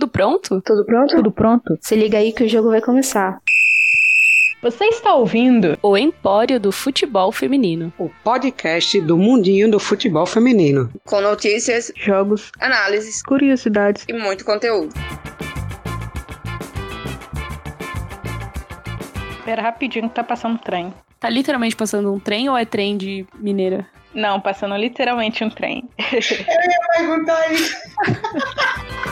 Tudo pronto? Tudo pronto? Tudo pronto? Se liga aí que o jogo vai começar. Você está ouvindo o Empório do Futebol Feminino, o podcast do mundinho do futebol feminino, com notícias, jogos, análises, curiosidades e muito conteúdo. Espera rapidinho que tá passando um trem. Tá literalmente passando um trem ou é trem de mineira? Não, passando literalmente um trem. Eu ia perguntar isso.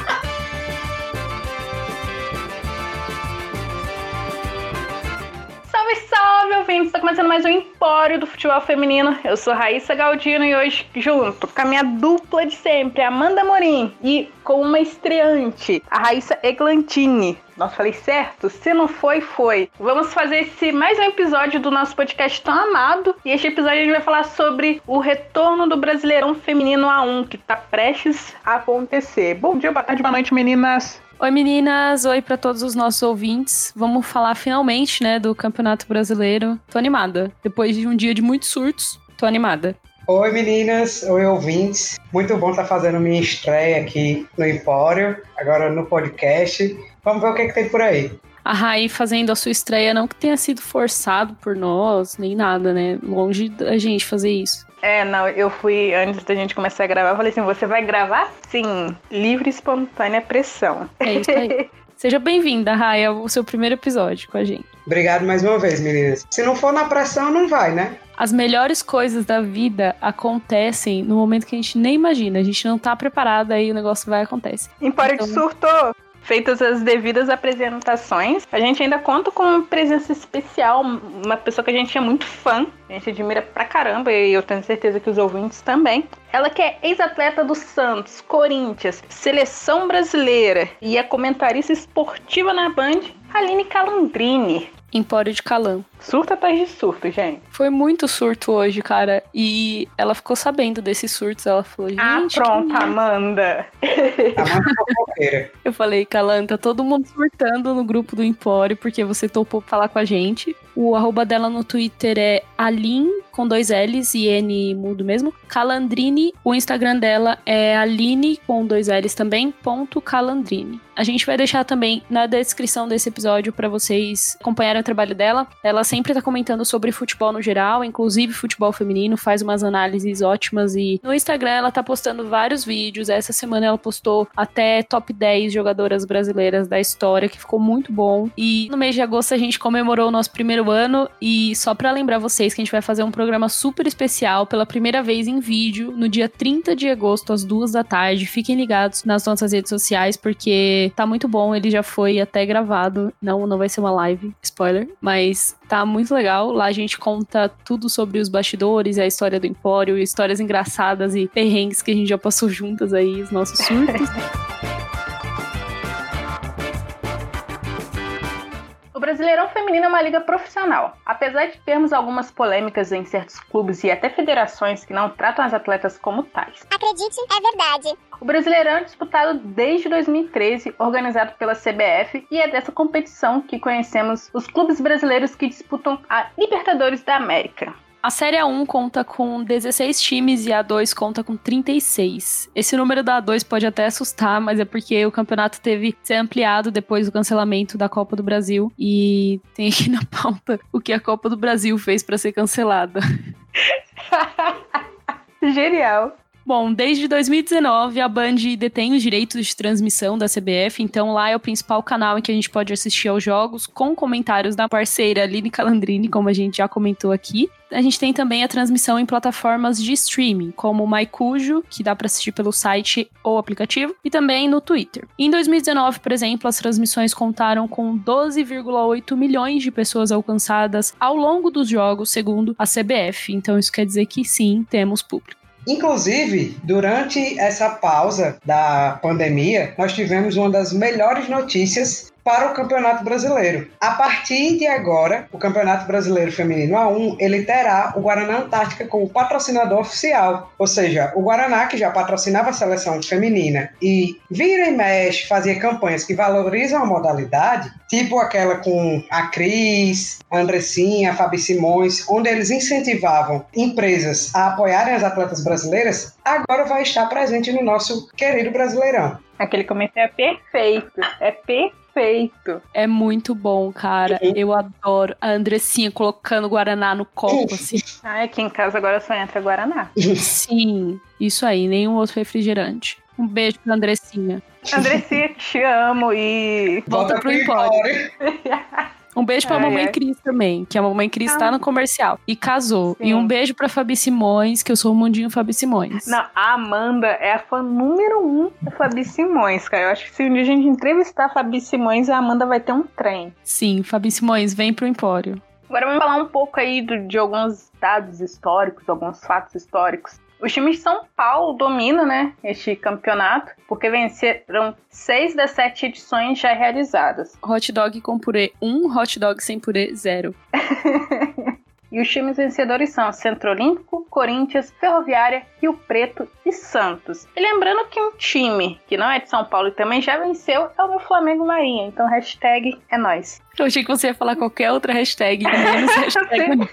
Salve, salve, ouvintes! Está começando mais um Empório do Futebol Feminino. Eu sou Raíssa Galdino e hoje, junto com a minha dupla de sempre, Amanda Morim, e com uma estreante, a Raíssa Eglantini. Nossa, falei certo? Se não foi, foi. Vamos fazer esse mais um episódio do nosso podcast tão amado. E este episódio a gente vai falar sobre o retorno do Brasileirão Feminino A1, que está prestes a acontecer. Bom dia, boa tarde, boa noite, meninas! Oi meninas, oi para todos os nossos ouvintes. Vamos falar finalmente, né, do Campeonato Brasileiro. Tô animada. Depois de um dia de muitos surtos, tô animada. Oi meninas, oi ouvintes. Muito bom estar tá fazendo minha estreia aqui no Empório, agora no podcast. Vamos ver o que, é que tem por aí. A Rai fazendo a sua estreia, não que tenha sido forçado por nós, nem nada, né? Longe da gente fazer isso. É, não, eu fui, antes da gente começar a gravar, eu falei assim, você vai gravar? Sim, livre e espontânea pressão. É isso aí. Seja bem-vinda, Raia, ao seu primeiro episódio com a gente. Obrigado mais uma vez, meninas. Se não for na pressão, não vai, né? As melhores coisas da vida acontecem no momento que a gente nem imagina. A gente não tá preparado, aí o negócio vai e acontece. Empório então... surtou! Feitas as devidas apresentações, a gente ainda conta com uma presença especial, uma pessoa que a gente é muito fã, a gente admira pra caramba e eu tenho certeza que os ouvintes também. Ela que é ex-atleta do Santos, Corinthians, seleção brasileira e é comentarista esportiva na Band, Aline Calandrini. Empório de Calan. Surto atrás de surto, gente. Foi muito surto hoje, cara. E ela ficou sabendo desses surtos. Ela falou, ah, gente. Ah, pronto, que... Amanda. Amanda Eu falei, Calan, tá todo mundo surtando no grupo do Empório porque você topou falar com a gente. O arroba dela no Twitter é Alin, com dois L's e N mudo mesmo. Calandrini. O Instagram dela é Aline, com dois L's também, ponto Calandrini. A gente vai deixar também na descrição desse episódio para vocês acompanharem o trabalho dela. Ela sempre tá comentando sobre futebol no geral, inclusive futebol feminino, faz umas análises ótimas e no Instagram ela tá postando vários vídeos. Essa semana ela postou até top 10 jogadoras brasileiras da história, que ficou muito bom. E no mês de agosto a gente comemorou o nosso primeiro ano e só para lembrar vocês que a gente vai fazer um programa super especial pela primeira vez em vídeo no dia 30 de agosto às duas da tarde. Fiquem ligados nas nossas redes sociais porque tá muito bom, ele já foi até gravado. Não, não vai ser uma live, spoiler, mas tá muito legal. Lá a gente conta tudo sobre os bastidores, a história do Empório, histórias engraçadas e perrengues que a gente já passou juntas aí, os nossos surtos. O Brasileirão Feminino é uma liga profissional. Apesar de termos algumas polêmicas em certos clubes e até federações que não tratam as atletas como tais. Acredite, é verdade. O Brasileirão é disputado desde 2013, organizado pela CBF, e é dessa competição que conhecemos os clubes brasileiros que disputam a Libertadores da América. A Série A1 conta com 16 times e a A2 conta com 36. Esse número da A2 pode até assustar, mas é porque o campeonato teve que ser ampliado depois do cancelamento da Copa do Brasil. E tem aqui na pauta o que a Copa do Brasil fez para ser cancelada. Genial. Bom, desde 2019 a Band detém os direitos de transmissão da CBF, então lá é o principal canal em que a gente pode assistir aos jogos, com comentários da parceira Aline Calandrini, como a gente já comentou aqui. A gente tem também a transmissão em plataformas de streaming, como o MyCujo, que dá para assistir pelo site ou aplicativo, e também no Twitter. Em 2019, por exemplo, as transmissões contaram com 12,8 milhões de pessoas alcançadas ao longo dos jogos, segundo a CBF. Então isso quer dizer que sim, temos público. Inclusive, durante essa pausa da pandemia, nós tivemos uma das melhores notícias para o Campeonato Brasileiro. A partir de agora, o Campeonato Brasileiro Feminino A1, ele terá o Guaraná Antártica como patrocinador oficial. Ou seja, o Guaraná, que já patrocinava a seleção feminina e vira e mexe, fazia campanhas que valorizam a modalidade, tipo aquela com a Cris, a Andressinha, a Fabi Simões, onde eles incentivavam empresas a apoiarem as atletas brasileiras, agora vai estar presente no nosso querido Brasileirão. Aquele comentário é perfeito. É perfeito. É muito bom, cara. Uhum. Eu adoro a Andressinha colocando Guaraná no copo, assim. Ah, aqui em casa agora só entra Guaraná. Sim, isso aí, nenhum outro refrigerante. Um beijo pra Andressinha. Andressinha, te amo e. Volta pro Empório. Um beijo pra Ai, Mamãe ai. Cris também, que a Mamãe Cris tá Ah. no comercial e casou. Sim. E um beijo pra Fabi Simões, que eu sou o Mundinho Fabi Simões. Não, a Amanda é a fã número um da Fabi Simões, cara. Eu acho que se um dia a gente entrevistar a Fabi Simões, a Amanda vai ter um trem. Sim, Fabi Simões, vem pro Empório. Agora vamos falar um pouco aí do- de alguns dados históricos, alguns fatos históricos. Os times de São Paulo dominam, né, este campeonato, porque venceram seis das sete edições já realizadas. Hot dog com purê 1, hot dog sem purê 0. E os times vencedores são Centro Olímpico, Corinthians, Ferroviária, Rio Preto e Santos. E lembrando que um time que não é de São Paulo e também já venceu é o meu Flamengo Marinha. Então, hashtag é nóis. Eu achei que você ia falar qualquer outra hashtag, menos hashtag.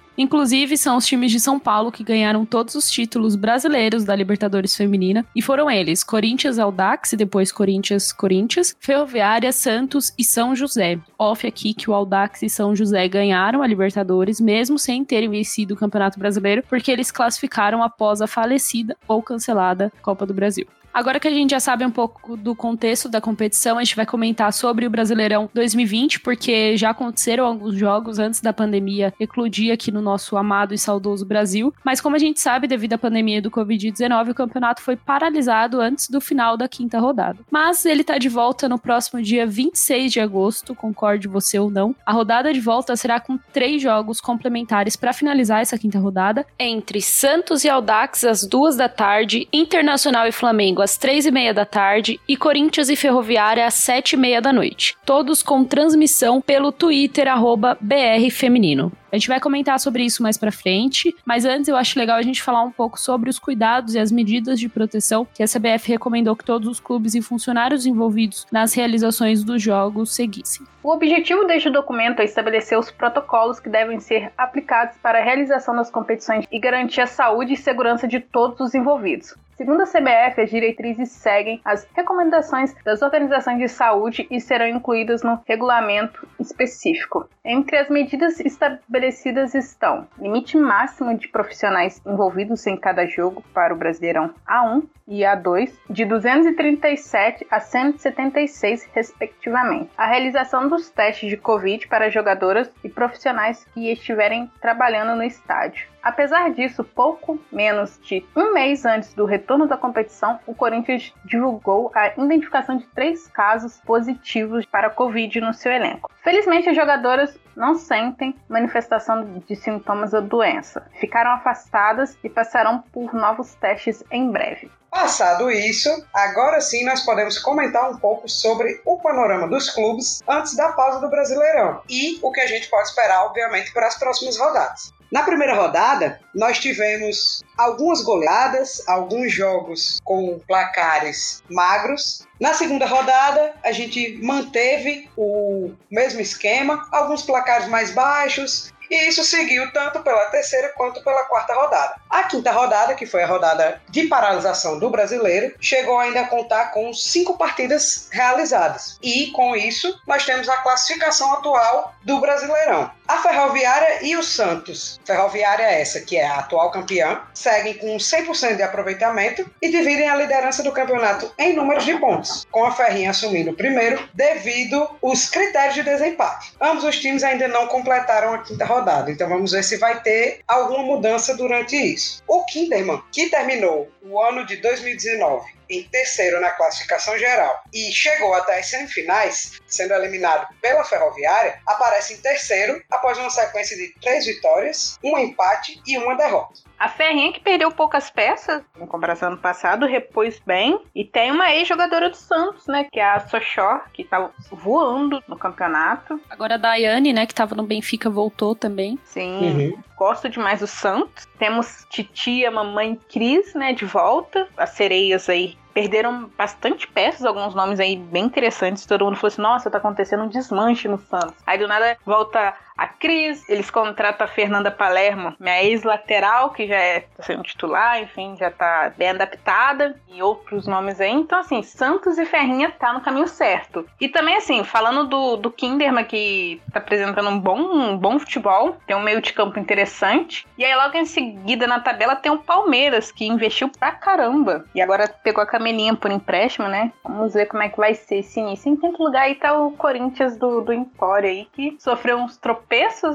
Inclusive, são os times de São Paulo que ganharam todos os títulos brasileiros da Libertadores Feminina. E foram eles: Corinthians Audax e depois Corinthians Corinthians, Ferroviária, Santos e São José. Off aqui que o Audax e São José ganharam a Libertadores, mesmo sem terem vencido o Campeonato Brasileiro, porque eles classificaram após a falecida ou cancelada Copa do Brasil. Agora que a gente já sabe um pouco do contexto da competição, a gente vai comentar sobre o Brasileirão 2020, porque já aconteceram alguns jogos antes da pandemia eclodir aqui no nosso amado e saudoso Brasil. Mas como a gente sabe, devido à pandemia do Covid-19, o campeonato foi paralisado antes do final da quinta rodada. Mas ele tá de volta no próximo dia 26 de agosto, concorde você ou não. A rodada de volta será com três jogos complementares para finalizar essa quinta rodada, entre Santos e Audax às duas da tarde, Internacional e Flamengo às três e meia da tarde e Corinthians e Ferroviária às sete e meia da noite. Todos com transmissão pelo Twitter, arroba BR Feminino. A gente vai comentar sobre isso mais pra frente, mas antes eu acho legal a gente falar um pouco sobre os cuidados e as medidas de proteção que a CBF recomendou que todos os clubes e funcionários envolvidos nas realizações dos jogos seguissem. O objetivo deste documento é estabelecer os protocolos que devem ser aplicados para a realização das competições e garantir a saúde e segurança de todos os envolvidos. Segundo a CBF, as diretrizes seguem as recomendações das organizações de saúde e serão incluídas no regulamento específico. Entre as medidas estabelecidas estão limite máximo de profissionais envolvidos em cada jogo para o Brasileirão A1 e A2, de 237 a 176, respectivamente. A realização dos testes de Covid para jogadoras e profissionais que estiverem trabalhando no estádio. Apesar disso, pouco menos de um mês antes do retorno da competição, o Corinthians divulgou a identificação de três casos positivos para Covid no seu elenco. Felizmente, as jogadoras não sentem manifestação de sintomas da doença, ficaram afastadas e passarão por novos testes em breve. Passado isso, agora sim nós podemos comentar um pouco sobre o panorama dos clubes antes da pausa do Brasileirão e o que a gente pode esperar, obviamente, para as próximas rodadas. Na primeira rodada, nós tivemos algumas goleadas, alguns jogos com placares magros. Na segunda rodada, a gente manteve o mesmo esquema, alguns placares mais baixos, e isso seguiu tanto pela terceira quanto pela quarta rodada. A quinta rodada, que foi a rodada de paralisação do brasileiro, chegou ainda a contar com cinco partidas realizadas. E com isso, nós temos a classificação atual do Brasileirão. A Ferroviária e o Santos, Ferroviária essa que é a atual campeã, seguem com 100% de aproveitamento e dividem a liderança do campeonato em números de pontos, com a Ferrinha assumindo o primeiro devido os critérios de desempate. Ambos os times ainda não completaram a quinta rodada, então vamos ver se vai ter alguma mudança durante isso. O Kinderman, que terminou o ano de 2019 em terceiro na classificação geral e chegou até as semifinais, sendo eliminado pela Ferroviária, aparece em terceiro após uma sequência de três vitórias, um empate e uma derrota. A Ferrinha, que perdeu poucas peças, em comparação ano passado, repôs bem. E tem uma ex-jogadora do Santos, né? Que é a Sochor, que tá voando no campeonato. Agora a Daiane, né, que tava no Benfica, voltou também. Sim, gosto demais do Santos. Temos titia, mamãe Cris, né, de volta. As sereias aí perderam bastante peças, alguns nomes aí bem interessantes. Todo mundo falou assim: nossa, tá acontecendo um desmanche no Santos. Aí do nada volta a Cris, eles contratam a Fernanda Palermo, minha ex-lateral, que já é tá sendo titular, enfim, já tá bem adaptada, e outros nomes aí. Então, assim, Santos e Ferrinha tá no caminho certo. E também, assim, falando do, do Kinderman, que tá apresentando um bom, um bom futebol, tem um meio de campo interessante. E aí, logo em seguida, na tabela, tem o Palmeiras, que investiu pra caramba. E agora pegou a Camelinha por empréstimo, né? Vamos ver como é que vai ser esse início. Em quinto lugar aí tá o Corinthians do, do Empório aí, que sofreu uns tropeços,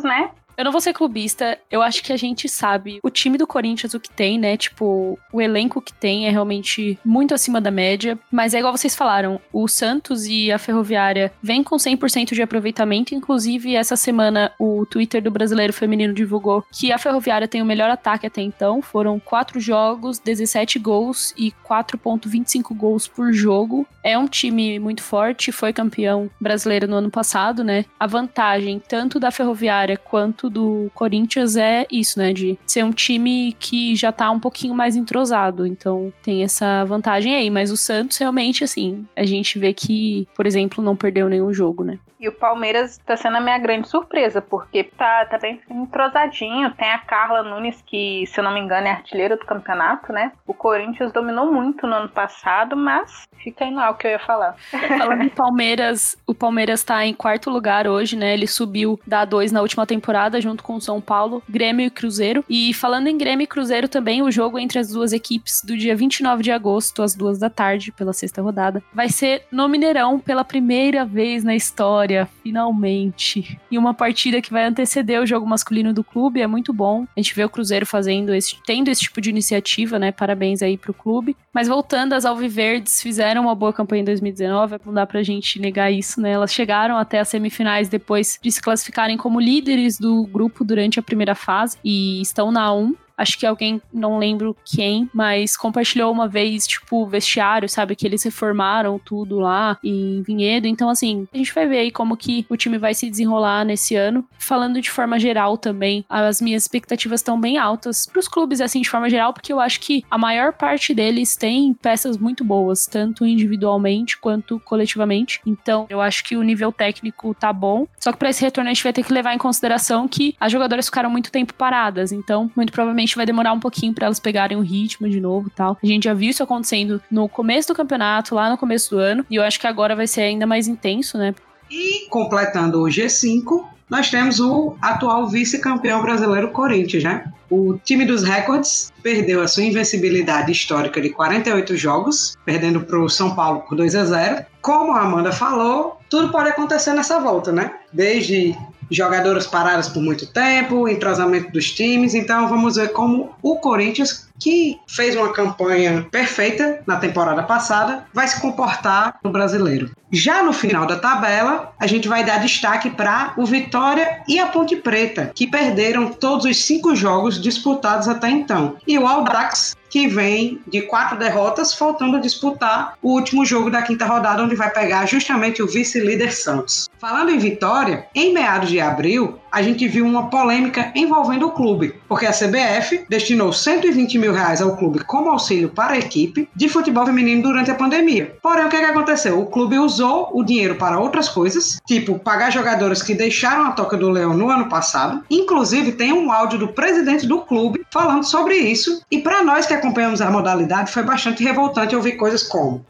né? Eu não vou ser clubista, eu acho que a gente sabe o time do Corinthians, o que tem, né? Tipo, o elenco que tem é realmente muito acima da média. Mas é igual vocês falaram, o Santos e a Ferroviária vêm com 100% de aproveitamento. Inclusive, essa semana o Twitter do Brasileiro Feminino divulgou que a Ferroviária tem o melhor ataque até então. Foram quatro jogos, 17 gols e 4,25 gols por jogo. É um time muito forte, foi campeão brasileiro no ano passado, né? A vantagem tanto da Ferroviária quanto do Corinthians é isso, né? De ser um time que já tá um pouquinho mais entrosado. Então tem essa vantagem aí. Mas o Santos realmente, assim, a gente vê que, por exemplo, não perdeu nenhum jogo, né? E o Palmeiras tá sendo a minha grande surpresa, porque tá, tá bem entrosadinho. Tem a Carla Nunes, que, se eu não me engano, é artilheira do campeonato, né? O Corinthians dominou muito no ano passado, mas fica aí no o que eu ia falar. Falando em Palmeiras, o Palmeiras tá em quarto lugar hoje, né? Ele subiu da 2 na última temporada, junto com o São Paulo, Grêmio e Cruzeiro. E falando em Grêmio e Cruzeiro também, o jogo entre as duas equipes do dia 29 de agosto, às duas da tarde, pela sexta rodada, vai ser no Mineirão pela primeira vez na história vitória, finalmente. E uma partida que vai anteceder o jogo masculino do clube, é muito bom. A gente vê o Cruzeiro fazendo esse, tendo esse tipo de iniciativa, né? Parabéns aí pro clube. Mas voltando, as Alviverdes fizeram uma boa campanha em 2019, não dá pra gente negar isso, né? Elas chegaram até as semifinais depois de se classificarem como líderes do grupo durante a primeira fase e estão na 1 acho que alguém, não lembro quem, mas compartilhou uma vez, tipo, o vestiário, sabe? Que eles reformaram tudo lá em Vinhedo. Então, assim, a gente vai ver aí como que o time vai se desenrolar nesse ano. Falando de forma geral também, as minhas expectativas estão bem altas pros clubes, assim, de forma geral, porque eu acho que a maior parte deles tem peças muito boas, tanto individualmente quanto coletivamente. Então, eu acho que o nível técnico tá bom. Só que para esse retorno a gente vai ter que levar em consideração que as jogadoras ficaram muito tempo paradas. Então, muito provavelmente provavelmente vai demorar um pouquinho para elas pegarem o ritmo de novo e tal. A gente já viu isso acontecendo no começo do campeonato, lá no começo do ano, e eu acho que agora vai ser ainda mais intenso, né? E completando o G5, nós temos o atual vice-campeão brasileiro Corinthians, né? O time dos recordes perdeu a sua invencibilidade histórica de 48 jogos, perdendo para o São Paulo por 2 a 0. Como a Amanda falou, tudo pode acontecer nessa volta, né? Desde jogadoras paradas por muito tempo, entrosamento dos times. Então vamos ver como o Corinthians, que fez uma campanha perfeita na temporada passada, vai se comportar no brasileiro. Já no final da tabela, a gente vai dar destaque para o Vitória e a Ponte Preta, que perderam todos os cinco jogos disputados até então. E o Aldax que vem de quatro derrotas, faltando disputar o último jogo da quinta rodada, onde vai pegar justamente o vice-líder Santos. Falando em vitória, em meados de abril, a gente viu uma polêmica envolvendo o clube, porque a CBF destinou 120 mil reais ao clube como auxílio para a equipe de futebol feminino durante a pandemia. Porém, o que, é que aconteceu? O clube usou o dinheiro para outras coisas, tipo pagar jogadores que deixaram a Toca do Leão no ano passado. Inclusive, tem um áudio do presidente do clube falando sobre isso. E para nós que acompanhamos a modalidade, foi bastante revoltante ouvir coisas como: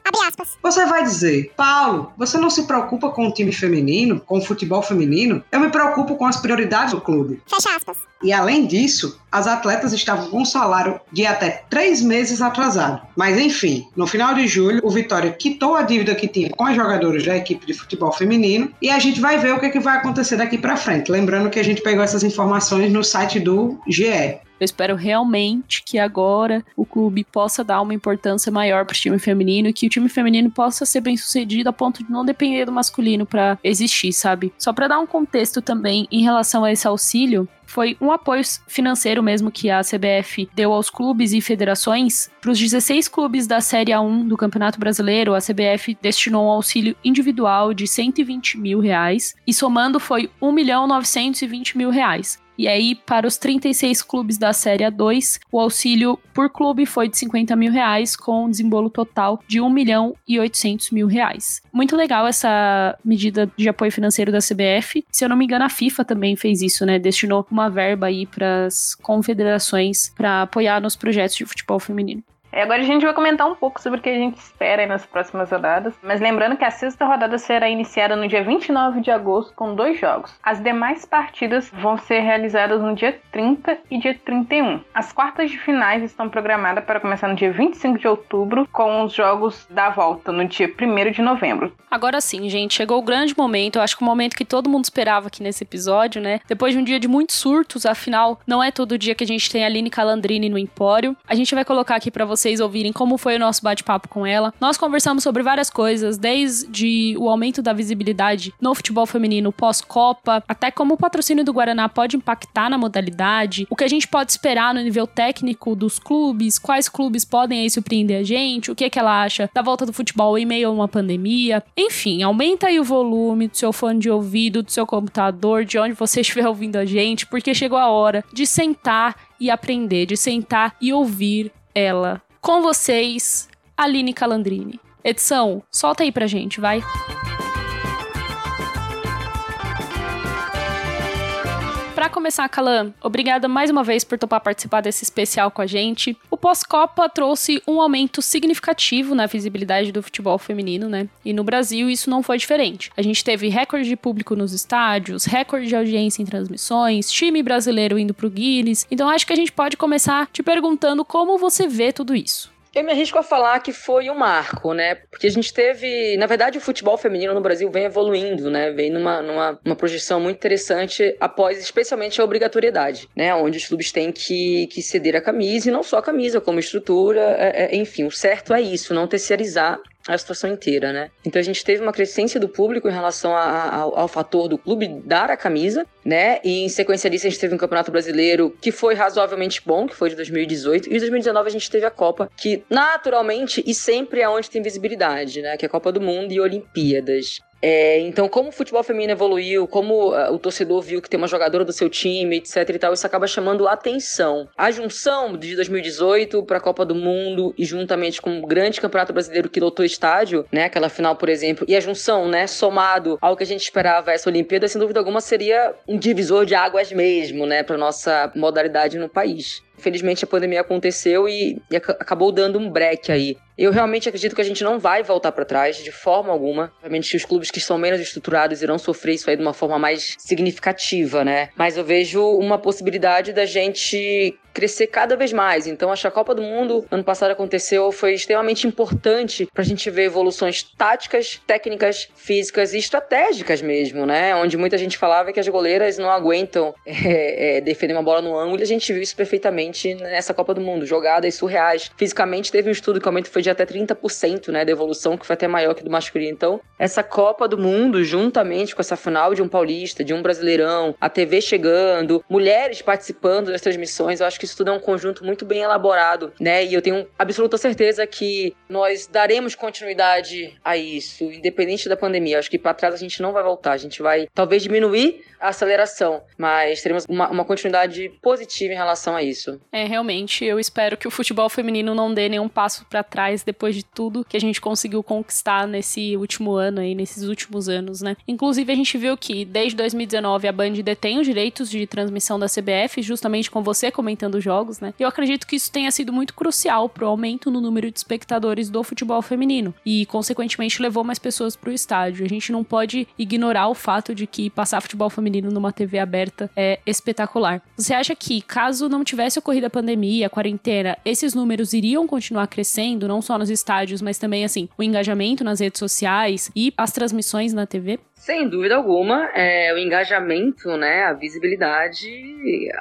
Você vai dizer, Paulo, você não se preocupa com o time feminino, com o futebol feminino? Eu me preocupo com as prioridades do clube. Fecha aspas. E além disso, as atletas estavam com um salário de até três meses atrasado. Mas enfim, no final de julho, o Vitória quitou a dívida que tinha com as jogadoras da equipe de futebol feminino e a gente vai ver o que, é que vai acontecer daqui para frente. Lembrando que a gente pegou essas informações no site do GE. Eu espero realmente que agora o clube possa dar uma importância maior para o time feminino e que o time feminino possa ser bem sucedido a ponto de não depender do masculino para existir, sabe? Só para dar um contexto também em relação a esse auxílio, foi um apoio financeiro mesmo que a CBF deu aos clubes e federações. Para os 16 clubes da Série A1 do Campeonato Brasileiro, a CBF destinou um auxílio individual de 120 mil reais e somando foi 1 milhão 920 mil reais. E aí, para os 36 clubes da Série A2, o auxílio por clube foi de 50 mil reais, com um desembolo total de 1 milhão e 800 mil reais. Muito legal essa medida de apoio financeiro da CBF. Se eu não me engano, a FIFA também fez isso, né? Destinou uma verba aí para as confederações para apoiar nos projetos de futebol feminino. É, agora a gente vai comentar um pouco sobre o que a gente espera nas próximas rodadas. Mas lembrando que a sexta rodada será iniciada no dia 29 de agosto com dois jogos. As demais partidas vão ser realizadas no dia 30 e dia 31. As quartas de finais estão programadas para começar no dia 25 de outubro, com os jogos da volta no dia 1 de novembro. Agora sim, gente, chegou o grande momento. Eu acho que o momento que todo mundo esperava aqui nesse episódio, né? Depois de um dia de muitos surtos, afinal, não é todo dia que a gente tem a Aline Calandrini no Empório. A gente vai colocar aqui para vocês ouvirem como foi o nosso bate-papo com ela. Nós conversamos sobre várias coisas, desde o aumento da visibilidade no futebol feminino pós-Copa, até como o patrocínio do Guaraná pode impactar na modalidade, o que a gente pode esperar no nível técnico dos clubes, quais clubes podem aí surpreender a gente, o que, é que ela acha da volta do futebol em meio a uma pandemia. Enfim, aumenta aí o volume do seu fone de ouvido, do seu computador, de onde você estiver ouvindo a gente, porque chegou a hora de sentar e aprender, de sentar e ouvir ela. Com vocês, Aline Calandrini. Edição, solta aí pra gente, vai. Para começar, Calan, obrigada mais uma vez por topar participar desse especial com a gente. O pós-Copa trouxe um aumento significativo na visibilidade do futebol feminino, né? E no Brasil isso não foi diferente. A gente teve recorde de público nos estádios, recorde de audiência em transmissões, time brasileiro indo pro Guinness. Então acho que a gente pode começar te perguntando como você vê tudo isso. Eu me arrisco a falar que foi um marco, né? Porque a gente teve. Na verdade, o futebol feminino no Brasil vem evoluindo, né? Vem numa, numa uma projeção muito interessante após, especialmente, a obrigatoriedade, né? Onde os clubes têm que, que ceder a camisa, e não só a camisa, como estrutura, é, é, enfim, o certo é isso, não terceirizar a situação inteira, né? Então a gente teve uma crescência do público em relação a, a, ao, ao, fator do clube dar a camisa, né? E em sequência disso a gente teve um campeonato brasileiro que foi razoavelmente bom, que foi de 2018, e em 2019 a gente teve a Copa, que naturalmente e sempre é onde tem visibilidade, né? Que é a Copa do Mundo e Olimpíadas. É, então, como o futebol feminino evoluiu, como uh, o torcedor viu que tem uma jogadora do seu time, etc e tal, isso acaba chamando atenção. A junção de 2018 para a Copa do Mundo e juntamente com o grande campeonato brasileiro que lotou estádio, né, aquela final, por exemplo, e a junção, né, somado ao que a gente esperava essa Olimpíada, sem dúvida alguma seria um divisor de águas mesmo, né, para nossa modalidade no país. Infelizmente a pandemia aconteceu e, e acabou dando um break aí. Eu realmente acredito que a gente não vai voltar para trás de forma alguma. Obviamente os clubes que são menos estruturados irão sofrer isso aí de uma forma mais significativa, né? Mas eu vejo uma possibilidade da gente crescer cada vez mais. Então, acho que a Copa do Mundo ano passado aconteceu, foi extremamente importante para a gente ver evoluções táticas, técnicas, físicas e estratégicas mesmo, né? Onde muita gente falava que as goleiras não aguentam é, é, defender uma bola no ângulo e a gente viu isso perfeitamente nessa Copa do Mundo. Jogadas surreais. Fisicamente, teve um estudo que o aumento foi de até 30%, né? Da evolução, que foi até maior que do masculino. Então, essa Copa do Mundo, juntamente com essa final de um paulista, de um brasileirão, a TV chegando, mulheres participando das transmissões, eu acho que isso tudo é um conjunto muito bem elaborado, né? E eu tenho absoluta certeza que nós daremos continuidade a isso, independente da pandemia. Eu acho que para trás a gente não vai voltar, a gente vai talvez diminuir a aceleração, mas teremos uma, uma continuidade positiva em relação a isso. É, realmente, eu espero que o futebol feminino não dê nenhum passo para trás depois de tudo que a gente conseguiu conquistar nesse último ano aí, nesses últimos anos, né? Inclusive, a gente viu que desde 2019 a Band detém os direitos de transmissão da CBF, justamente com você comentando os jogos, né? Eu acredito que isso tenha sido muito crucial pro aumento no número de espectadores do futebol feminino e, consequentemente, levou mais pessoas pro estádio. A gente não pode ignorar o fato de que passar futebol feminino numa TV aberta é espetacular. Você acha que, caso não tivesse ocorrido a pandemia, a quarentena, esses números iriam continuar crescendo, não só nos estádios, mas também, assim, o engajamento nas redes sociais e as transmissões na TV? Sem dúvida alguma, é, o engajamento, né, a visibilidade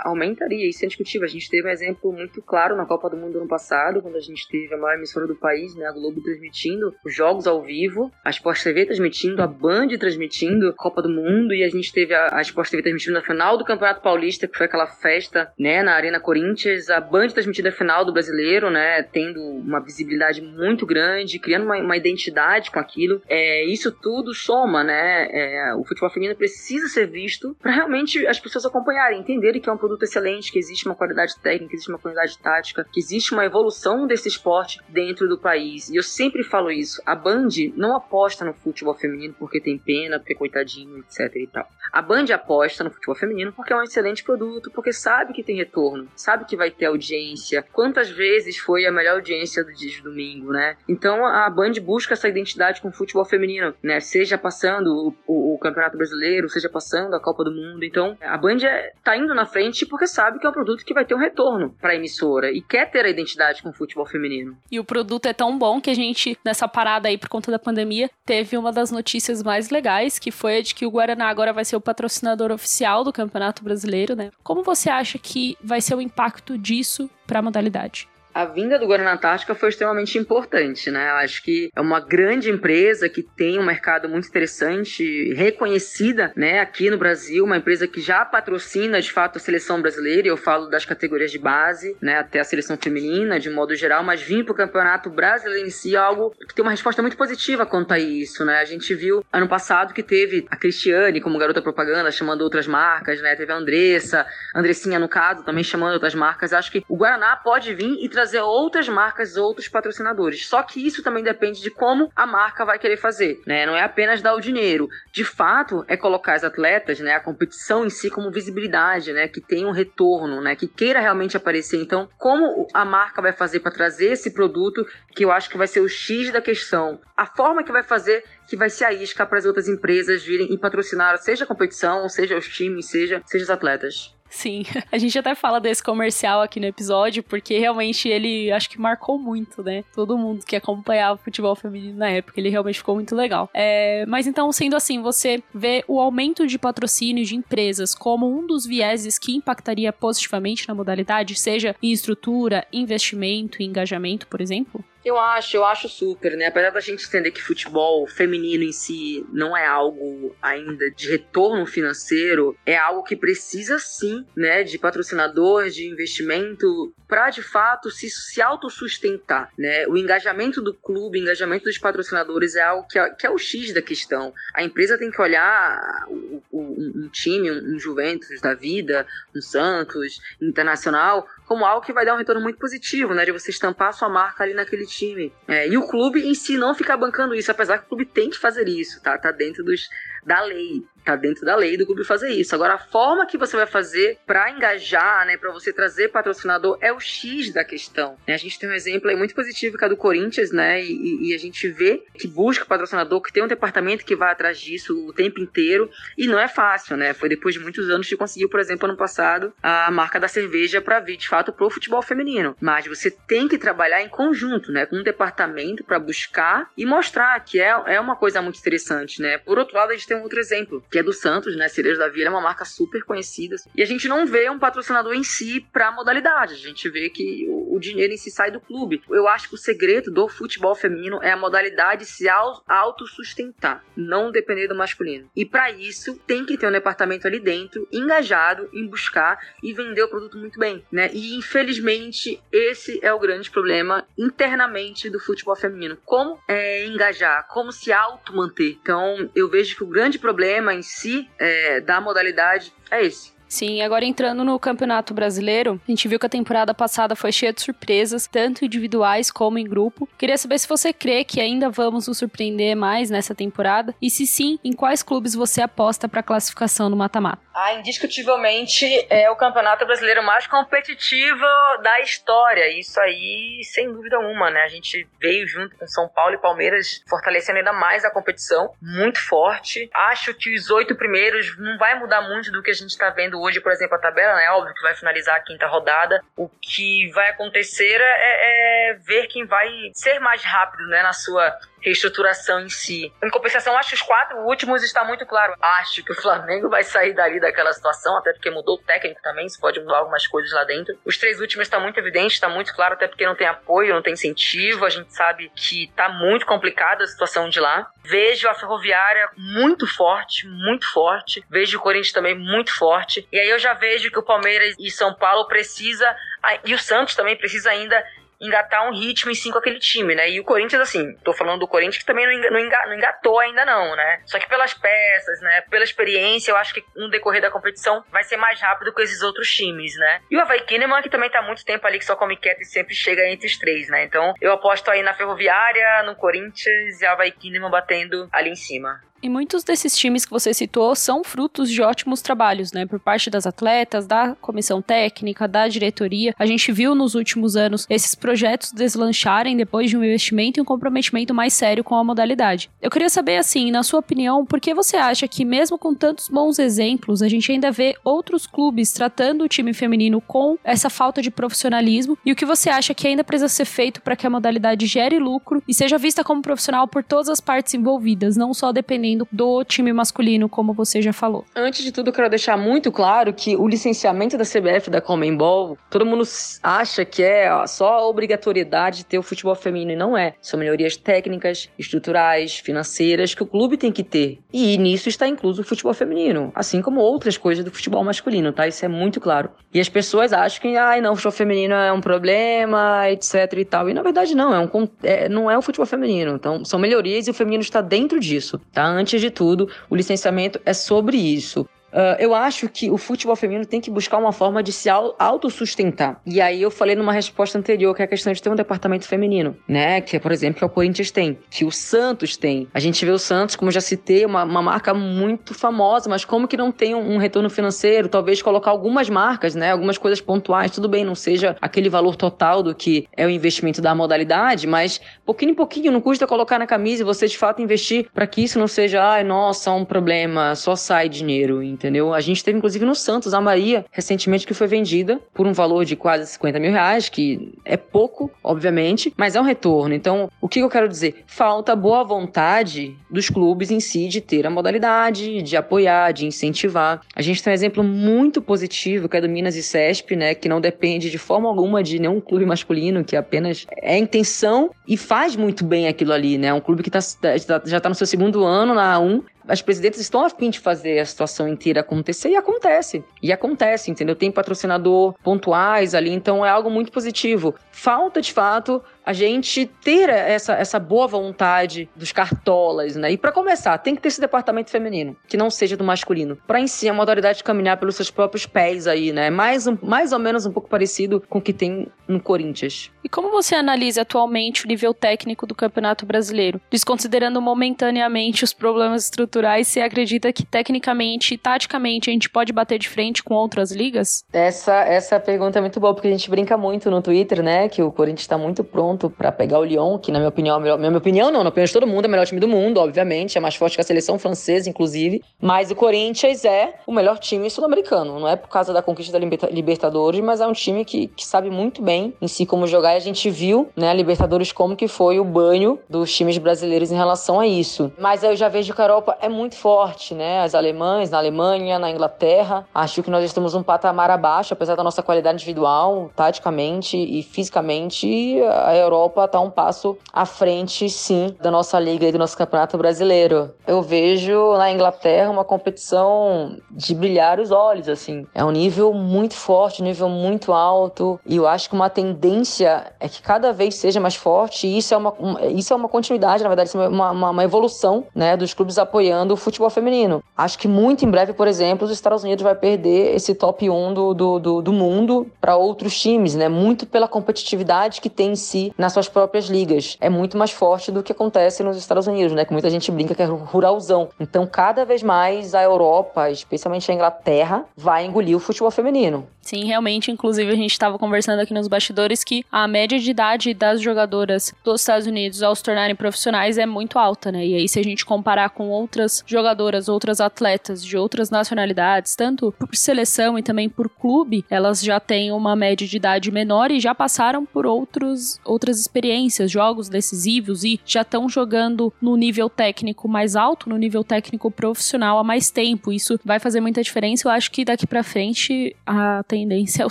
aumentaria, isso é indiscutível. A gente teve um exemplo muito claro na Copa do Mundo ano passado, quando a gente teve a maior emissora do país, né, a Globo transmitindo os jogos ao vivo, a Sport TV transmitindo, a Band transmitindo a Copa do Mundo, e a gente teve a, a Sport TV transmitindo a final do Campeonato Paulista, que foi aquela festa, né, na Arena Corinthians, a Band transmitindo a final do Brasileiro, né, tendo uma visibilidade muito grande, criando uma, uma identidade com aquilo. É, isso tudo soma, né? É, o futebol feminino precisa ser visto para realmente as pessoas acompanharem, entenderem que é um produto excelente, que existe uma qualidade técnica, que existe uma qualidade tática, que existe uma evolução desse esporte dentro do país. E eu sempre falo isso. A Band não aposta no futebol feminino porque tem pena, porque coitadinho, etc e tal. A Band aposta no futebol feminino porque é um excelente produto, porque sabe que tem retorno, sabe que vai ter audiência. Quantas vezes foi a melhor audiência do dia de domingo, né? Então a Band busca essa identidade com o futebol feminino, né? Seja passando o, o, Campeonato Brasileiro, seja passando a Copa do Mundo. Então a Band é, tá indo na frente porque sabe que é um produto que vai ter um retorno para a emissora e quer ter a identidade com o futebol feminino. E o produto é tão bom que a gente, nessa parada aí por conta da pandemia, teve uma das notícias mais legais, que foi a de que o Guaraná agora vai ser o patrocinador oficial do Campeonato Brasileiro, né? Como você acha que vai ser o impacto disso para a modalidade? A vinda do Guaraná Antártica foi extremamente importante, né? Acho que é uma grande empresa que tem um mercado muito interessante, reconhecida, né, aqui no Brasil, uma empresa que já patrocina de fato a seleção brasileira, eu falo das categorias de base, né, até a seleção feminina, de modo geral, mas vir para o Campeonato Brasileiro em si é algo que tem uma resposta muito positiva quanto a isso, né? A gente viu ano passado que teve a Cristiane como garota propaganda chamando outras marcas, né? Teve a Andressa, Andressinha no caso também chamando outras marcas. Acho que o Guaraná pode vir e trazer trazer outras marcas, outros patrocinadores. Só que isso também depende de como a marca vai querer fazer, né? Não é apenas dar o dinheiro. De fato, é colocar as atletas, né, a competição em si como visibilidade, né, que tenha um retorno, né, que queira realmente aparecer. Então, como a marca vai fazer para trazer esse produto, que eu acho que vai ser o X da questão. A forma que vai fazer que vai ser a isca para as outras empresas virem e patrocinar, seja a competição, seja os times, seja, seja os atletas. Sim, a gente até fala desse comercial aqui no episódio, porque realmente ele acho que marcou muito, né? Todo mundo que acompanhava o futebol feminino na época, ele realmente ficou muito legal. É, mas então, sendo assim, você vê o aumento de patrocínio de empresas como um dos vieses que impactaria positivamente na modalidade, seja em estrutura, investimento e engajamento, por exemplo? Eu acho, eu acho super, né? Apesar da gente entender que futebol feminino em si não é algo ainda de retorno financeiro, é algo que precisa sim, né, de patrocinador, de investimento para de fato se, se autossustentar, né? O engajamento do clube, o engajamento dos patrocinadores é algo que é, que é o X da questão. A empresa tem que olhar o, o, um time, um Juventus da vida, um Santos, Internacional, como algo que vai dar um retorno muito positivo, né? De você estampar a sua marca ali naquele time. É, e o clube em si não ficar bancando isso, apesar que o clube tem que fazer isso, tá? Tá dentro dos, da lei tá dentro da lei do clube fazer isso. Agora, a forma que você vai fazer para engajar, né, para você trazer patrocinador é o X da questão. Né? A gente tem um exemplo aí muito positivo que é do Corinthians, né, e, e, a gente vê que busca patrocinador, que tem um departamento que vai atrás disso o tempo inteiro, e não é fácil, né? Foi depois de muitos anos que conseguiu, por exemplo, ano passado, a marca da cerveja para vir de fato pro futebol feminino. Mas você tem que trabalhar em conjunto, né, com um departamento para buscar e mostrar que é, é uma coisa muito interessante, né? Por outro lado, a gente um outro exemplo, que é do Santos, né? Cereja da Vila é uma marca super conhecida. E a gente não vê um patrocinador em si para a modalidade. A gente vê que o, o, dinheiro em si sai do clube. Eu acho que o segredo do futebol feminino é a modalidade se autossustentar, não depender do masculino. E para isso, tem que ter um departamento ali dentro engajado em buscar e vender o produto muito bem, né? E infelizmente, esse é o grande problema internamente do futebol feminino. Como é, engajar, como se auto-manter. Então, eu vejo que o grande problema em si é, da modalidade é esse. Sim, agora entrando no Campeonato Brasileiro, a gente viu que a temporada passada foi cheia de surpresas, tanto individuais como em grupo. Queria saber se você crê que ainda vamos nos surpreender mais nessa temporada e se sim, em quais clubes você aposta para classificação no mata-mata. Ah, indiscutivelmente é o campeonato brasileiro mais competitivo da história. Isso aí, sem dúvida uma, né? A gente veio junto com São Paulo e Palmeiras fortalecendo ainda mais a competição, muito forte. Acho que os oito primeiros não vai mudar muito do que a gente está vendo hoje, por exemplo, a tabela, né? Óbvio que vai finalizar a quinta rodada. O que vai acontecer é, é ver quem vai ser mais rápido, né? Na sua reestruturação em si. Em compensação, acho que os quatro últimos está muito claro. Acho que o Flamengo vai sair dali daquela situação, até porque mudou o técnico também, se pode mudar algumas coisas lá dentro. Os três últimos está muito evidente, está muito claro, até porque não tem apoio, não tem incentivo. A gente sabe que está muito complicada a situação de lá. Vejo a Ferroviária muito forte, muito forte. Vejo o Corinthians também muito forte. E aí eu já vejo que o Palmeiras e São Paulo precisa, e o Santos também precisa ainda engatar um ritmo em com aquele time, né? E o Corinthians, assim, tô falando do Corinthians que também não engatou ainda não, né? Só que pelas peças, né? Pela experiência, eu acho que no decorrer da competição vai ser mais rápido que esses outros times, né? E o Havaí Kinneman, que também tá muito tempo ali, que só come quieto e sempre chega entre os três, né? Então eu aposto aí na Ferroviária, no Corinthians e Havaí Kinneman batendo ali em cima. E muitos desses times que você citou são frutos de ótimos trabalhos, né? Por parte das atletas, da comissão técnica, da diretoria. A gente viu nos últimos anos esses projetos deslancharem depois de um investimento e um comprometimento mais sério com a modalidade. Eu queria saber, assim, na sua opinião, por que você acha que, mesmo com tantos bons exemplos, a gente ainda vê outros clubes tratando o time feminino com essa falta de profissionalismo? E o que você acha que ainda precisa ser feito para que a modalidade gere lucro e seja vista como profissional por todas as partes envolvidas, não só dependendo do time masculino, como você já falou. Antes de tudo, eu quero deixar muito claro que o licenciamento da CBF da Comembol, todo mundo acha que é só a obrigatoriedade de ter o futebol feminino e não é. São melhorias técnicas, estruturais, financeiras que o clube tem que ter. E nisso está incluso o futebol feminino, assim como outras coisas do futebol masculino, tá? Isso é muito claro. E as pessoas acham que, ai, não, o futebol feminino é um problema, etc e tal. E na verdade não, é um, é, não é o futebol feminino. Então, são melhorias e o feminino está dentro disso, tá? Antes de tudo, o licenciamento é sobre isso. Uh, eu acho que o futebol feminino tem que buscar uma forma de se autossustentar. E aí eu falei numa resposta anterior que é a questão de ter um departamento feminino, né? Que é, por exemplo, que o Corinthians tem, que o Santos tem. A gente vê o Santos, como já citei, uma, uma marca muito famosa, mas como que não tem um, um, retorno financeiro? Talvez colocar algumas marcas, né? Algumas coisas pontuais, tudo bem, não seja aquele valor total do que é o investimento da modalidade, mas pouquinho em pouquinho, não custa colocar na camisa e você de fato investir para que isso não seja, ai, nossa, um problema, só sai dinheiro entendeu? A gente teve, inclusive, no Santos, a Maria, recentemente, que foi vendida por um valor de quase 50 mil reais, que é pouco, obviamente, mas é um retorno. Então, o que eu quero dizer? Falta boa vontade dos clubes em si de ter a modalidade, de apoiar, de incentivar. A gente tem um exemplo muito positivo, que é do Minas e Cesp, né, que não depende de forma alguma de nenhum clube masculino, que apenas é intenção e faz muito bem aquilo ali, né? Um clube que tá, já está no seu segundo ano na A1 as presidentes estão a fim de fazer a situação inteira acontecer e acontece. E acontece, entendeu? Tem patrocinador pontuais ali, então é algo muito positivo. Falta, de fato, a gente ter essa, essa boa vontade dos cartolas, né? E para começar, tem que ter esse departamento feminino, que não seja do masculino, para em si a modalidade de caminhar pelos seus próprios pés aí, né? Mais, um, mais ou menos um pouco parecido com o que tem no Corinthians. E como você analisa atualmente o nível técnico do Campeonato Brasileiro? Desconsiderando momentaneamente os problemas estruturais, você acredita que tecnicamente e taticamente a gente pode bater de frente com outras ligas? Essa, essa pergunta é muito boa, porque a gente brinca muito no Twitter, né? Que o Corinthians está muito pronto pronto para pegar o Lyon, que na minha opinião, é melhor, na minha opinião não, na opinião de todo mundo, é o melhor time do mundo, obviamente, é mais forte que a seleção francesa, inclusive, mas o Corinthians é o melhor time sul-americano, não é por causa da conquista da Libertadores, mas é um time que, que sabe muito bem em si como jogar, e a gente viu, né, a Libertadores como que foi o banho dos times brasileiros em relação a isso. Mas eu já vejo que a Europa é muito forte, né, as alemães na Alemanha, na Inglaterra, acho que nós estamos um patamar abaixo, apesar da nossa qualidade individual, taticamente e fisicamente, a Europa está um passo à frente, sim, da nossa liga e do nosso campeonato brasileiro. Eu vejo na Inglaterra uma competição de brilhar os olhos, assim. É um nível muito forte, um nível muito alto, e eu acho que uma tendência é que cada vez seja mais forte, e isso é uma, isso é uma continuidade, na verdade, é uma, uma, uma evolução, né, dos clubes apoiando o futebol feminino. Acho que muito em breve, por exemplo, os Estados Unidos vai perder esse top 1 do, do, do, do mundo para outros times, né, muito pela competitividade que tem em si nas suas próprias ligas. É muito mais forte do que acontece nos Estados Unidos, né? Que muita gente brinca que é ruralzão. Então, cada vez mais a Europa, especialmente a Inglaterra, vai engolir o futebol feminino. Sim, realmente, inclusive a gente estava conversando aqui nos bastidores que a média de idade das jogadoras dos Estados Unidos ao se tornarem profissionais é muito alta, né? E aí se a gente comparar com outras jogadoras, outras atletas de outras nacionalidades, tanto por seleção e também por clube, elas já têm uma média de idade menor e já passaram por outros outras experiências, jogos decisivos e já estão jogando no nível técnico mais alto, no nível técnico profissional há mais tempo. Isso vai fazer muita diferença. Eu acho que daqui para frente a tendência é o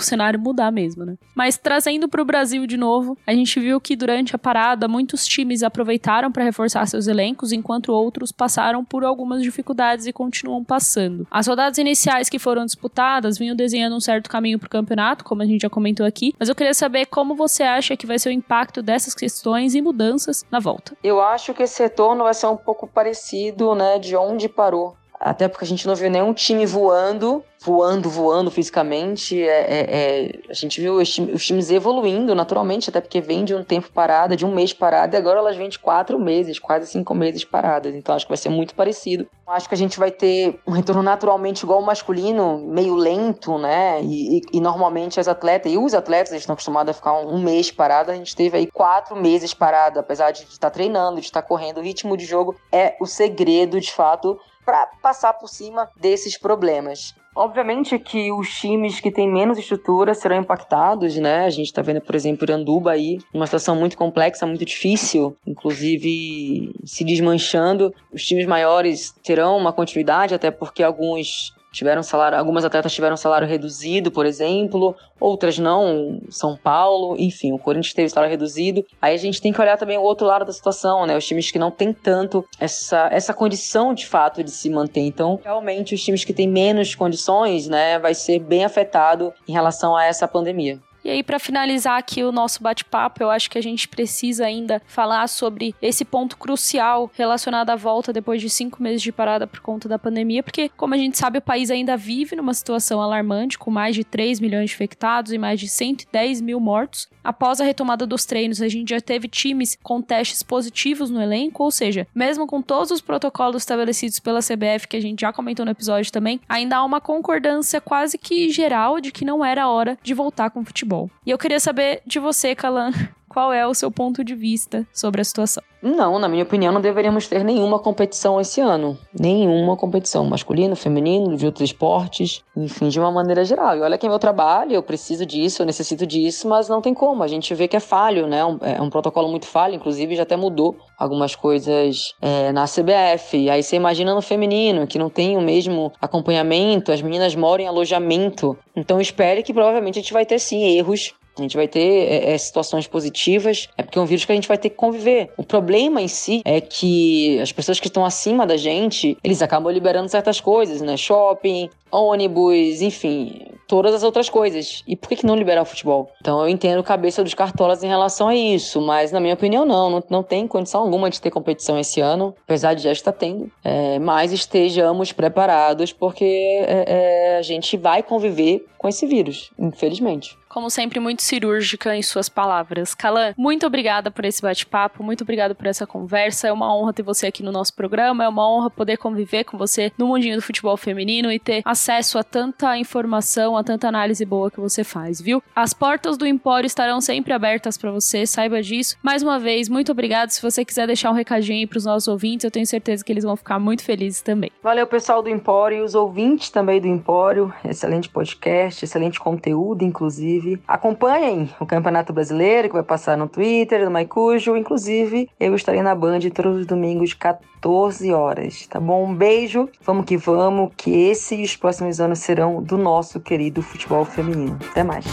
cenário mudar mesmo, né? Mas trazendo para o Brasil de novo, a gente viu que durante a parada muitos times aproveitaram para reforçar seus elencos, enquanto outros passaram por algumas dificuldades e continuam passando. As rodadas iniciais que foram disputadas vinham desenhando um certo caminho para o campeonato, como a gente já comentou aqui, mas eu queria saber como você acha que vai ser o impacto dessas questões e mudanças na volta. Eu acho que esse retorno vai ser um pouco parecido, né, de onde parou. Até porque a gente não viu nenhum time voando voando, voando fisicamente. É, é, é, a gente viu os, os, times evoluindo naturalmente, até porque vem de um tempo parada, de um mês parada, e agora elas vêm de quatro meses, quase cinco meses paradas. Então acho que vai ser muito parecido. Acho que a gente vai ter um retorno naturalmente igual ao masculino, meio lento, né? E, e, e normalmente as atletas, e os atletas estão acostumados a ficar um, um, mês parado, a gente teve aí quatro meses parado, apesar de estar treinando, de estar correndo. O ritmo de jogo é o segredo, de fato, para passar por cima desses problemas. Obviamente que os times que têm menos estrutura serão impactados, né? A gente está vendo, por exemplo, Iranduba aí, uma situação muito complexa, muito difícil, inclusive se desmanchando. Os times maiores terão uma continuidade, até porque alguns tiveram salário, algumas atletas tiveram salário reduzido, por exemplo, outras não, São Paulo, enfim, o Corinthians teve salário reduzido. Aí a gente tem que olhar também o outro lado da situação, né? Os times que não têm tanto essa, essa condição de fato de se manter. Então, realmente, os times que têm menos condições, né, vai ser bem afetado em relação a essa pandemia. E aí, para finalizar aqui o nosso bate-papo, eu acho que a gente precisa ainda falar sobre esse ponto crucial relacionado à volta depois de cinco meses de parada por conta da pandemia, porque, como a gente sabe, o país ainda vive numa situação alarmante, com mais de 3 milhões de infectados e mais de 110 mil mortos. Após a retomada dos treinos, a gente já teve times com testes positivos no elenco, ou seja, mesmo com todos os protocolos estabelecidos pela CBF, que a gente já comentou no episódio também, ainda há uma concordância quase que geral de que não era hora de voltar com o futebol. E eu queria saber de você, Calan, qual é o seu ponto de vista sobre a situação? Não, na minha opinião, não deveríamos ter nenhuma competição esse ano. Nenhuma competição, masculino, feminino, de outros esportes, enfim, de uma maneira geral. E olha que é meu trabalho, eu preciso disso, eu necessito disso, mas não tem como. A gente vê que é falho, né? É um protocolo muito falho, inclusive já até mudou algumas coisas é, na CBF. Aí você imagina no feminino, que não tem o mesmo acompanhamento, as meninas moram em alojamento. Então espere que provavelmente a gente vai ter sim erros a gente vai ter é, é, situações positivas, é porque é um vírus que a gente vai ter que conviver. O problema em si é que as pessoas que estão acima da gente, eles acabam liberando certas coisas, né? Shopping, ônibus, enfim, todas as outras coisas. E por que, que não liberar o futebol? Então eu entendo a cabeça dos cartolas em relação a isso, mas na minha opinião não, não, não tem condição alguma de ter competição esse ano, apesar de já estar tendo. É, mas estejamos preparados porque é, é, a gente vai conviver com esse vírus, infelizmente como sempre, muito cirúrgica em suas palavras. Calan, muito obrigada por esse bate-papo, muito obrigada por essa conversa. É uma honra ter você aqui no nosso programa, é uma honra poder conviver com você no mundinho do futebol feminino e ter acesso a tanta informação, a tanta análise boa que você faz, viu? As portas do Empório estarão sempre abertas para você, saiba disso. Mais uma vez, muito obrigado. Se você quiser deixar um recadinho aí pros nossos ouvintes, eu tenho certeza que eles vão ficar muito felizes também. Valeu, pessoal do Empório e os ouvintes também do Empório. Excelente podcast, excelente conteúdo, inclusive inclusive. Acompanhem o Campeonato Brasileiro, que vai passar no Twitter, no Maicujo. Inclusive, eu estarei na Band todos os domingos, 14 horas, tá bom? Um beijo, vamos que vamos, que esse e os próximos anos serão do nosso querido futebol feminino. Até mais.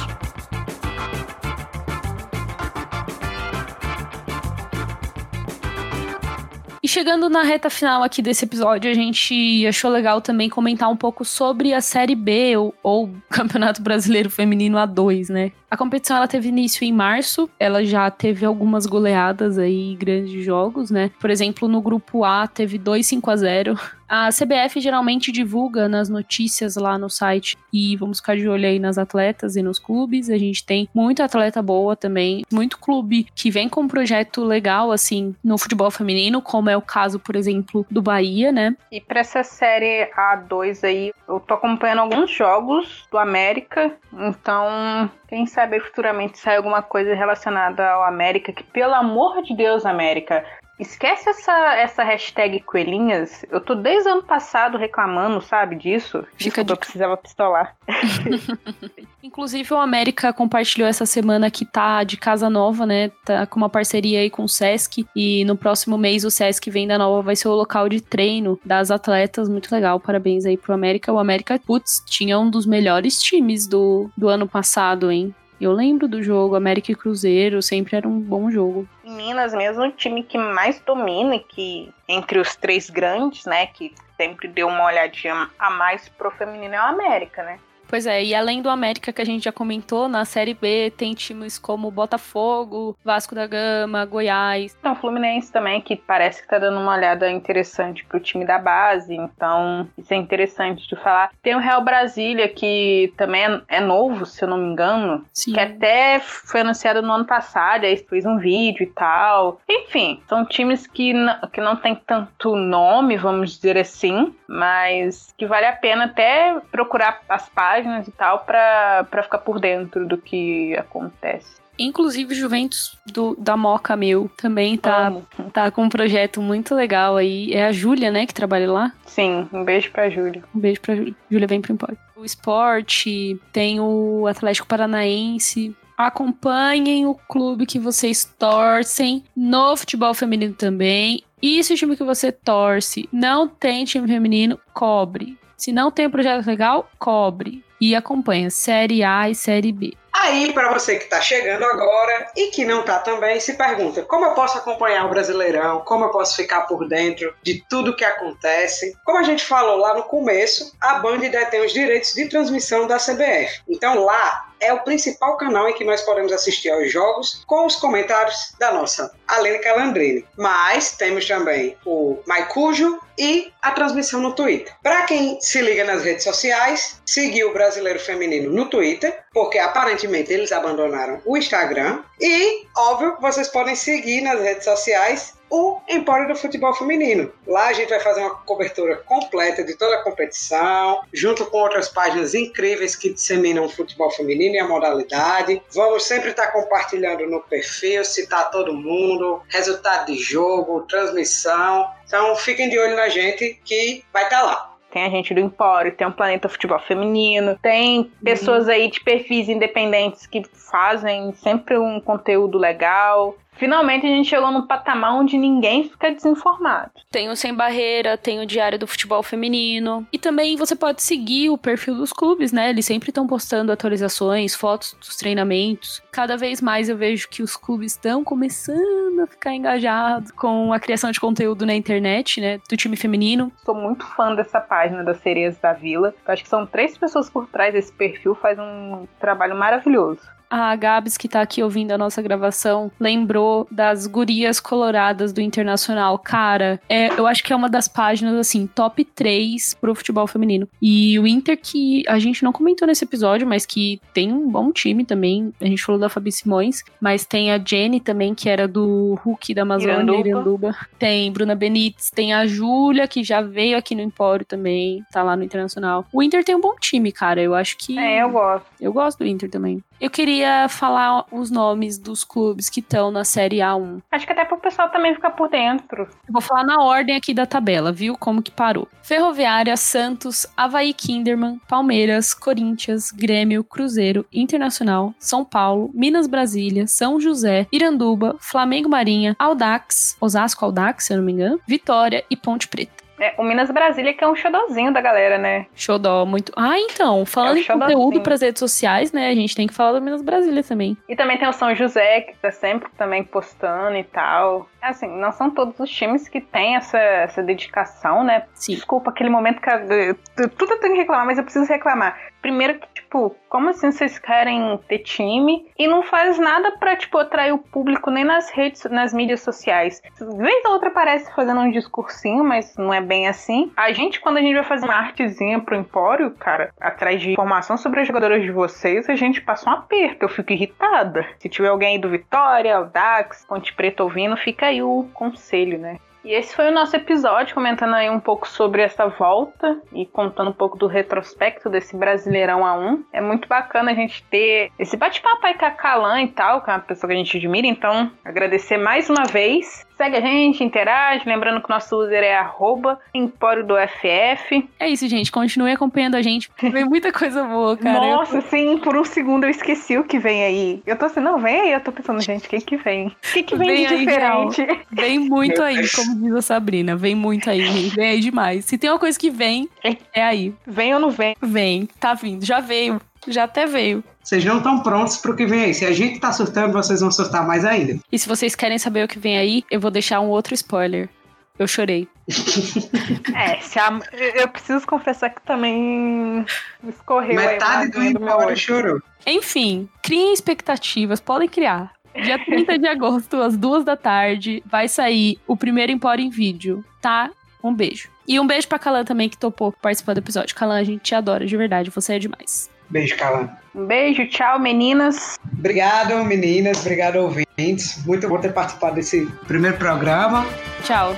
Chegando na reta final aqui desse episódio, a gente achou legal também comentar um pouco sobre a Série B, ou, ou Campeonato Brasileiro Feminino A2, né? A competição ela teve início em março, ela já teve algumas goleadas aí, grandes jogos, né? Por exemplo, no grupo A teve 2 5 a 0 a CBF geralmente divulga nas notícias lá no site e vamos ficar de olho aí nas atletas e nos clubes. A gente tem muita atleta boa também, muito clube que vem com um projeto legal assim no futebol feminino, como é o caso, por exemplo, do Bahia, né? E para essa série A2 aí, eu tô acompanhando alguns jogos do América, então quem sabe futuramente sai alguma coisa relacionada ao América, que pelo amor de Deus, América, Esquece essa, essa hashtag coelhinhas. Eu tô desde o ano passado reclamando, sabe, disso. Fica Desculpa, de... eu precisava pistolar. Inclusive, o América compartilhou essa semana que tá de casa nova, né? Tá com uma parceria aí com o Sesc. E no próximo mês o Sesc Venda Nova vai ser o local de treino das atletas. Muito legal. Parabéns aí pro América. O América, putz, tinha um dos melhores times do, do ano passado, hein? Eu lembro do jogo, América e Cruzeiro, sempre era um bom jogo. Minas mesmo, o time que mais domina, que entre os três grandes, né, que sempre deu uma olhadinha a mais pro feminino é o América, né? Pois é, e além do América que a gente já comentou, na Série B tem times como Botafogo, Vasco da Gama, Goiás. Então, Fluminense também, que parece que tá dando uma olhada interessante pro time da base, então isso é interessante de falar. Tem o Real Brasília, que também é, é novo, se eu não me engano, Sim. que até foi anunciado no ano passado, aí fez um vídeo e tal. Enfim, são times que, que não tem tanto nome, vamos dizer assim, mas que vale a pena até procurar as páginas páginas e tal para ficar por dentro do que acontece. Inclusive, Juventus do, da Moca Meu também tá, tá com um projeto muito legal aí. É a Júlia, né, que trabalha lá? Sim, um beijo pra Júlia. Um beijo pra Júlia. Júlia vem pro Empório. O esporte, tem o Atlético Paranaense. Acompanhem o clube que vocês torcem no futebol feminino também. E se o time que você torce não tem time feminino, cobre. Se não tem um projeto legal, cobre. E acompanha Série A e Série B. Aí, para você que está chegando agora e que não está também, se pergunta: como eu posso acompanhar o Brasileirão? Como eu posso ficar por dentro de tudo que acontece? Como a gente falou lá no começo, a Band detém os direitos de transmissão da CBF. Então lá é o principal canal em que nós podemos assistir aos jogos com os comentários da nossa Alene Calandrini. Mas temos também o Maicujo e a transmissão no Twitter. Para quem se liga nas redes sociais, seguir o Brasileiro Feminino no Twitter, porque aparentemente eles abandonaram o Instagram. E, óbvio, vocês podem seguir nas redes sociais o Empório do Futebol Feminino. Lá a gente vai fazer uma cobertura completa de toda a competição, junto com outras páginas incríveis que disseminam o futebol feminino e a modalidade. Vamos sempre estar compartilhando no perfil, citar todo mundo, resultado de jogo, transmissão. Então fiquem de olho na gente que vai estar lá. Tem a gente do Empório, tem o Planeta Futebol Feminino, tem pessoas aí de perfis independentes que fazem sempre um conteúdo legal. Finalmente a gente chegou num patamar onde ninguém fica desinformado. Tem o Sem Barreira, tem o Diário do Futebol Feminino. E também você pode seguir o perfil dos clubes, né? Eles sempre estão postando atualizações, fotos dos treinamentos. Cada vez mais eu vejo que os clubes estão começando a ficar engajados com a criação de conteúdo na internet, né? Do time feminino. Sou muito fã dessa página das Sereias da Vila. Eu acho que são três pessoas por trás desse perfil, faz um trabalho maravilhoso. A Gabs, que tá aqui ouvindo a nossa gravação, lembrou das gurias coloradas do Internacional. Cara, é, eu acho que é uma das páginas, assim, top 3 pro futebol feminino. E o Inter, que a gente não comentou nesse episódio, mas que tem um bom time também. A gente falou da Fabi Simões, mas tem a Jenny também, que era do Hulk da Amazônia, Iranduba. Iranduba. Tem Bruna Benítez, tem a Júlia, que já veio aqui no Empório também, tá lá no Internacional. O Inter tem um bom time, cara. Eu acho que. É, eu gosto. Eu gosto do Inter também. Eu queria falar os nomes dos clubes que estão na Série A1. Acho que até pro pessoal também ficar por dentro. Eu vou falar na ordem aqui da tabela, viu? Como que parou. Ferroviária, Santos, Havaí Kinderman, Palmeiras, Corinthians, Grêmio, Cruzeiro, Internacional, São Paulo, Minas Brasília, São José, Iranduba, Flamengo Marinha, Audax, Osasco Audax, se eu não me engano, Vitória e Ponte Preta. É, o Minas Brasília que é um xodózinho da galera, né? Xodó, muito. Ah, então, falando É em conteúdo pras redes sociais, né? A gente tem que falar do Minas Brasília também. E também tem o São José, que tá sempre também postando e tal. Assim, não são todos os times que têm essa, essa dedicação, né? Sim. Desculpa, aquele momento que. eu- Tudo eu tenho que reclamar, mas eu preciso reclamar. Primeiro que, tipo, como assim vocês querem ter time e não faz nada pra, tipo, atrair o público nem nas redes, nas mídias sociais? Vez ou outra aparece fazendo um discursinho, mas não é bem assim. A gente, quando a gente vai fazer uma artezinha pro Empório, cara, atrás de informação sobre as jogadoras de vocês, a gente passa um aperto, eu fico irritada. Se tiver alguém aí do Vitória, o Dax, Ponte Preta ouvindo, fica aí o conselho, né? E esse foi o nosso episódio, comentando aí um pouco sobre essa volta e contando um pouco do retrospecto desse Brasileirão A1. É muito bacana a gente ter esse bate-papo aí com a Calan e tal, que é uma pessoa que a gente admira. Então, agradecer mais uma vez. Segue a gente, interage. Lembrando que o nosso user é arroba Empório do FF. É isso, gente. Continue acompanhando a gente. Vem muita coisa boa, cara. Nossa, eu... sim, por um segundo eu esqueci o que vem aí. Eu tô assim, não, vem aí. Eu tô pensando, gente, o que que vem? O que que vem, vem de diferente? Real. Vem muito aí, como diz a Sabrina. Vem muito aí, gente. Vem aí demais. Se tem uma coisa que vem, é, é aí. Vem ou não vem? Vem, tá vindo. Já veio. Já até veio. Vocês não estão prontos pro que vem aí. Se a gente tá surtando, vocês vão surtar mais ainda. E se vocês querem saber o que vem aí, eu vou deixar um outro spoiler. Eu chorei. é, a... eu preciso confessar que também escorreu Metade do embora chorou. Enfim, criem expectativas, podem criar. Dia 30 de agosto, às duas da tarde, vai sair o primeiro Empório em vídeo, tá? Um beijo. E um beijo pra Calan também, que topou participar do episódio. Calan, a gente te adora, de verdade. Você é demais. Beijo, Calan. Um beijo, tchau, meninas. Obrigado, meninas. Obrigado, ouvintes. Muito bom ter participado desse primeiro programa. Tchau.